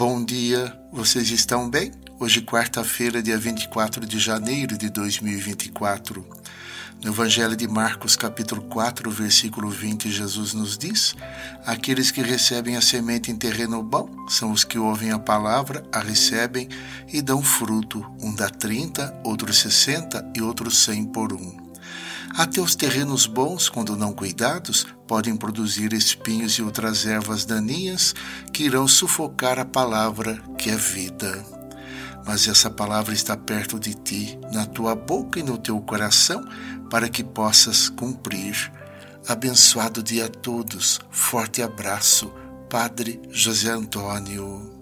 Bom dia, vocês estão bem? Hoje, quarta-feira, dia 24 de janeiro de 2024. No Evangelho de Marcos, capítulo 4, versículo 20, Jesus nos diz: Aqueles que recebem a semente em terreno bom são os que ouvem a palavra, a recebem e dão fruto. Um dá 30, outro 60 e outro 100 por um. Até os terrenos bons, quando não cuidados, podem produzir espinhos e outras ervas daninhas que irão sufocar a palavra que é vida. Mas essa palavra está perto de ti, na tua boca e no teu coração, para que possas cumprir. Abençoado dia a todos. Forte abraço, Padre José Antônio.